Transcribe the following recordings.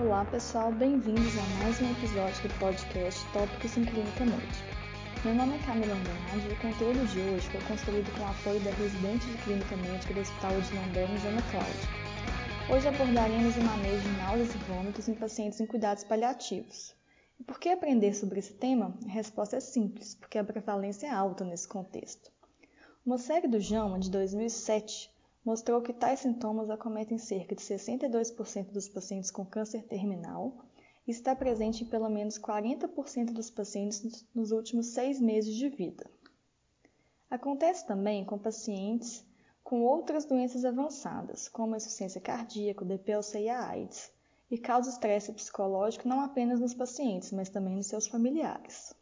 Olá pessoal, bem-vindos a mais um episódio do podcast Tópicos em Clínica Médica. Meu nome é Camila Andrade e o conteúdo de hoje foi construído com o apoio da residente de Clínica Médica do Hospital de Londres, Ana Cláudia. Hoje abordaremos o manejo de náuseas e vômitos em pacientes em cuidados paliativos. E por que aprender sobre esse tema? A resposta é simples, porque a prevalência é alta nesse contexto. Uma série do JAMA de 2007 mostrou que tais sintomas acometem cerca de 62% dos pacientes com câncer terminal e está presente em pelo menos 40% dos pacientes nos últimos seis meses de vida. Acontece também com pacientes com outras doenças avançadas, como a insuficiência cardíaca, DPLC e a AIDS, e causa estresse psicológico não apenas nos pacientes, mas também nos seus familiares.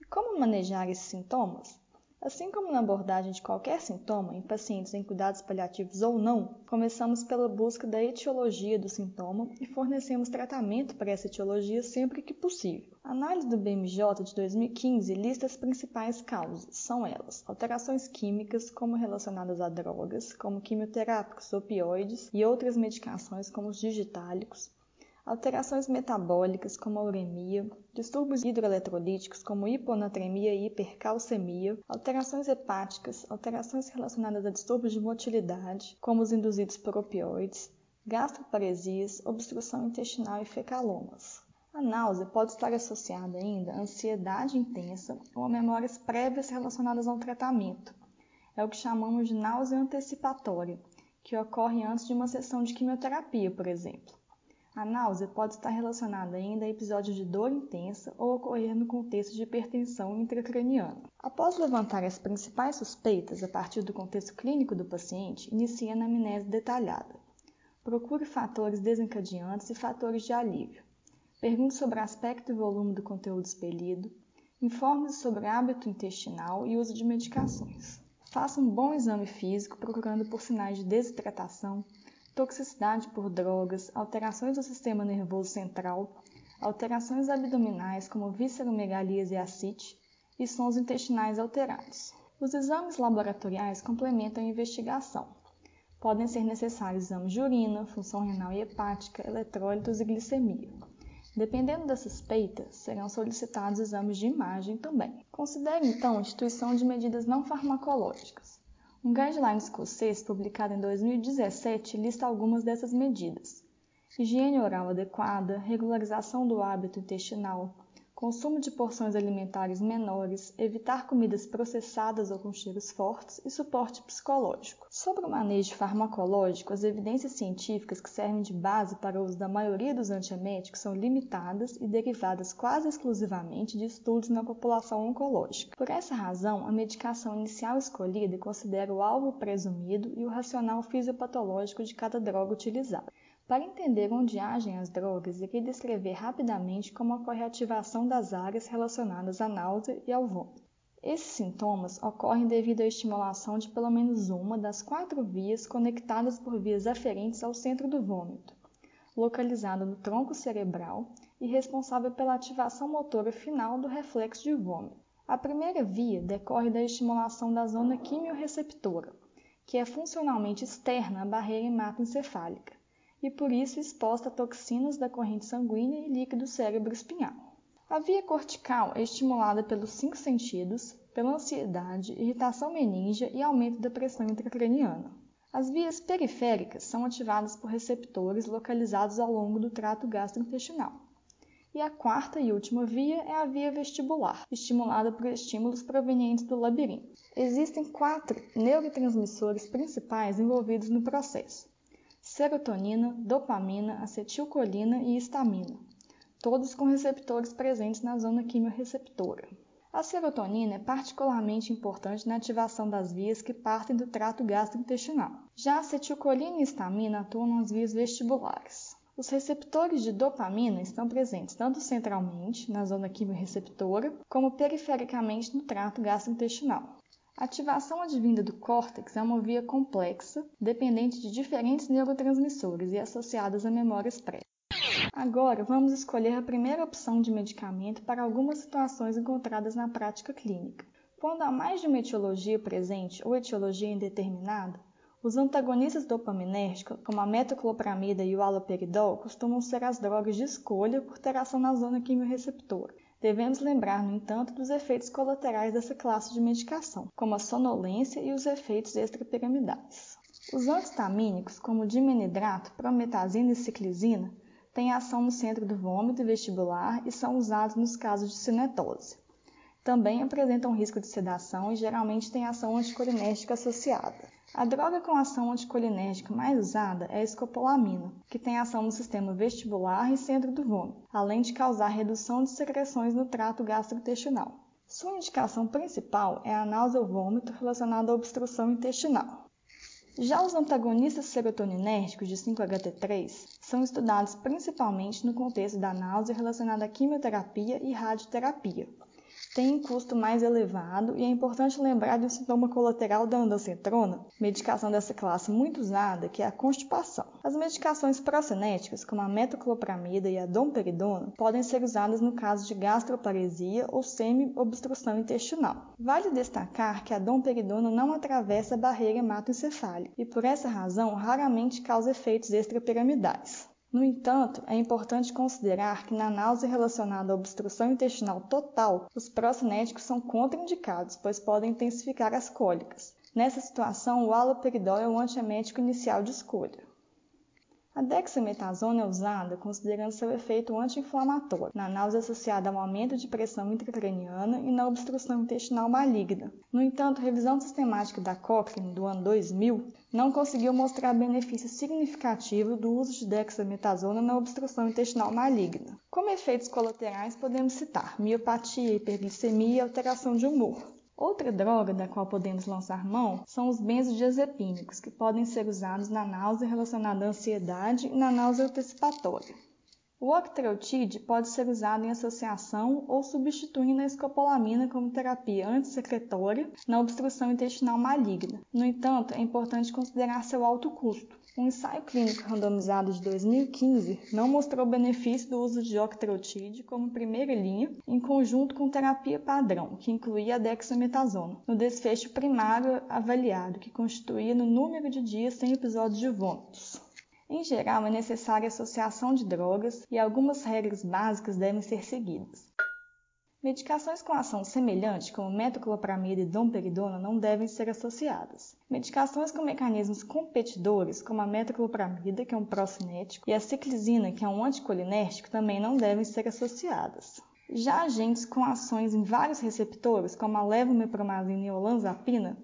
E como manejar esses sintomas? Assim como na abordagem de qualquer sintoma em pacientes em cuidados paliativos ou não, começamos pela busca da etiologia do sintoma e fornecemos tratamento para essa etiologia sempre que possível. A análise do BMJ de 2015 lista as principais causas. São elas: alterações químicas, como relacionadas a drogas, como quimioterápicos, opioides e outras medicações, como os digitálicos, alterações metabólicas como a uremia, distúrbios hidroeletrolíticos como hiponatremia e hipercalcemia, alterações hepáticas, alterações relacionadas a distúrbios de motilidade, como os induzidos por opioides, gastroparesias, obstrução intestinal e fecalomas. A náusea pode estar associada ainda a ansiedade intensa ou a memórias prévias relacionadas ao tratamento. É o que chamamos de náusea antecipatória, que ocorre antes de uma sessão de quimioterapia, por exemplo. A náusea pode estar relacionada ainda a episódios de dor intensa ou ocorrer no contexto de hipertensão intracraniana. Após levantar as principais suspeitas a partir do contexto clínico do paciente, inicie a anamnese detalhada. Procure fatores desencadeantes e fatores de alívio. Pergunte sobre aspecto e volume do conteúdo expelido. Informe-se sobre hábito intestinal e uso de medicações. Faça um bom exame físico procurando por sinais de desidratação, toxicidade por drogas, alterações do sistema nervoso central, alterações abdominais como visceromegalias e ascite e sons intestinais alterados. Os exames laboratoriais complementam a investigação. Podem ser necessários exames de urina, função renal e hepática, eletrólitos e glicemia. Dependendo da suspeita, serão solicitados exames de imagem também. Considere então a instituição de medidas não farmacológicas. Um guideline escocês publicado em 2017 lista algumas dessas medidas: higiene oral adequada, regularização do hábito intestinal, consumo de porções alimentares menores, evitar comidas processadas ou com cheiros fortes e suporte psicológico. Sobre o manejo farmacológico, as evidências científicas que servem de base para o uso da maioria dos antieméticos são limitadas e derivadas quase exclusivamente de estudos na população oncológica. Por essa razão, a medicação inicial escolhida considera o alvo presumido e o racional fisiopatológico de cada droga utilizada. Para entender onde agem as drogas, irei descrever rapidamente como ocorre a ativação das áreas relacionadas à náusea e ao vômito. Esses sintomas ocorrem devido à estimulação de pelo menos uma das quatro vias conectadas por vias aferentes ao centro do vômito, localizado no tronco cerebral e responsável pela ativação motora final do reflexo de vômito. A primeira via decorre da estimulação da zona quimiorreceptora, que é funcionalmente externa à barreira hematoencefálica e por isso exposta a toxinas da corrente sanguínea e líquido cérebro-espinhal. A via cortical é estimulada pelos cinco sentidos, pela ansiedade, irritação meníngea e aumento da pressão intracraniana. As vias periféricas são ativadas por receptores localizados ao longo do trato gastrointestinal. E a quarta e última via é a via vestibular, estimulada por estímulos provenientes do labirinto. Existem quatro neurotransmissores principais envolvidos no processo: serotonina, dopamina, acetilcolina e histamina, todos com receptores presentes na zona quimiorreceptora. A serotonina é particularmente importante na ativação das vias que partem do trato gastrointestinal. Já a acetilcolina e histamina atuam nas vias vestibulares. Os receptores de dopamina estão presentes tanto centralmente, na zona quimiorreceptora, como perifericamente no trato gastrointestinal. A ativação advinda do córtex é uma via complexa, dependente de diferentes neurotransmissores e associadas a memórias prévias. Agora, vamos escolher a primeira opção de medicamento para algumas situações encontradas na prática clínica. Quando há mais de uma etiologia presente ou etiologia indeterminada, Os antagonistas dopaminérgicos, como a metoclopramida e o haloperidol, costumam ser as drogas de escolha por ter ação na zona quimiorreceptora. Devemos lembrar, no entanto, dos efeitos colaterais dessa classe de medicação, como a sonolência e os efeitos extrapiramidais. Os antistamínicos, como o dimenidrato, prometazina e ciclizina, têm ação no centro do vômito e vestibular e são usados nos casos de cinetose. Também apresentam risco de sedação e geralmente têm ação anticolinérgica associada. A droga com ação anticolinérgica mais usada é a escopolamina, que tem ação no sistema vestibular e centro do vômito, além de causar redução de secreções no trato gastrointestinal. Sua indicação principal é a náusea ou vômito relacionada à obstrução intestinal. Já os antagonistas serotoninérgicos de 5-HT3 são estudados principalmente no contexto da náusea relacionada à quimioterapia e radioterapia, tem um custo mais elevado e é importante lembrar de um sintoma colateral da andocetrona, medicação dessa classe muito usada, que é a constipação. As medicações procinéticas, como a metoclopramida e a domperidona, podem ser usadas no caso de gastroparesia ou semi-obstrução intestinal. Vale destacar que a domperidona não atravessa a barreira hematoencefálica e, por essa razão, raramente causa efeitos extrapiramidais. No entanto, é importante considerar que na náusea relacionada à obstrução intestinal total, os procinéticos são contraindicados, pois podem intensificar as cólicas. Nessa situação, o haloperidol é o antiemético inicial de escolha. A dexametasona é usada considerando seu efeito anti-inflamatório na náusea associada ao aumento de pressão intracraniana e na obstrução intestinal maligna. No entanto, revisão sistemática da Cochrane do ano 2000 não conseguiu mostrar benefício significativo do uso de dexametasona na obstrução intestinal maligna. Como efeitos colaterais podemos citar miopatia, hiperglicemia e alteração de humor. Outra droga da qual podemos lançar mão são os benzodiazepínicos, que podem ser usados na náusea relacionada à ansiedade e na náusea antecipatória. O octreotide pode ser usado em associação ou substituindo a escopolamina como terapia antissecretória na obstrução intestinal maligna. No entanto, é importante considerar seu alto custo. Um ensaio clínico randomizado de 2015 não mostrou benefício do uso de octreotide como primeira linha em conjunto com terapia padrão, que incluía dexametasona, no desfecho primário avaliado, que constituía no número de dias sem episódios de vômitos. Em geral, é necessária associação de drogas e algumas regras básicas devem ser seguidas. Medicações com ação semelhante, como metoclopramida e domperidona, não devem ser associadas. Medicações com mecanismos competidores, como a metoclopramida, que é um procinético, e a ciclizina, que é um anticolinérgico, também não devem ser associadas. Já agentes com ações em vários receptores, como a levomepromazina e olanzapina,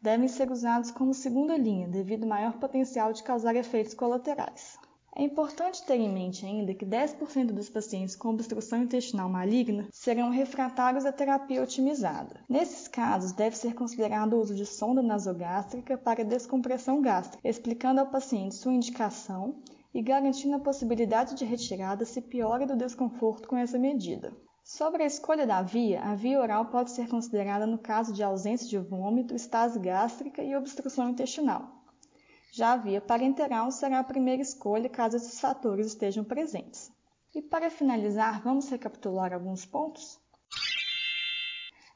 devem ser usados como segunda linha, devido ao maior potencial de causar efeitos colaterais. É importante ter em mente ainda que 10% dos pacientes com obstrução intestinal maligna serão refratários à terapia otimizada. Nesses casos, deve ser considerado o uso de sonda nasogástrica para descompressão gástrica, explicando ao paciente sua indicação e garantindo a possibilidade de retirada se piora do desconforto com essa medida. Sobre a escolha da via, a via oral pode ser considerada no caso de ausência de vômito, estase gástrica e obstrução intestinal. Já a via parenteral será a primeira escolha caso esses fatores estejam presentes. E para finalizar, vamos recapitular alguns pontos?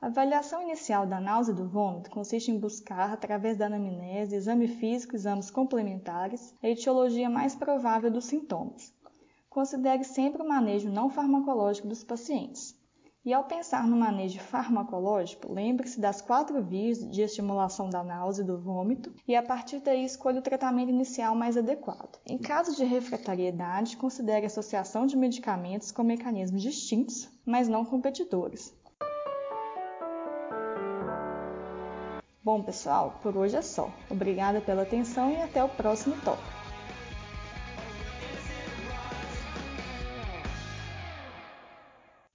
A avaliação inicial da náusea e do vômito consiste em buscar, através da anamnese, exame físico exames complementares, a etiologia mais provável dos sintomas. Considere sempre o manejo não farmacológico dos pacientes. E ao pensar no manejo farmacológico, lembre-se das quatro vias de estimulação da náusea e do vômito e a partir daí escolha o tratamento inicial mais adequado. Em caso de refratariedade, considere associação de medicamentos com mecanismos distintos, mas não competidores. Bom, pessoal, por hoje é só. Obrigada pela atenção e até o próximo tópico.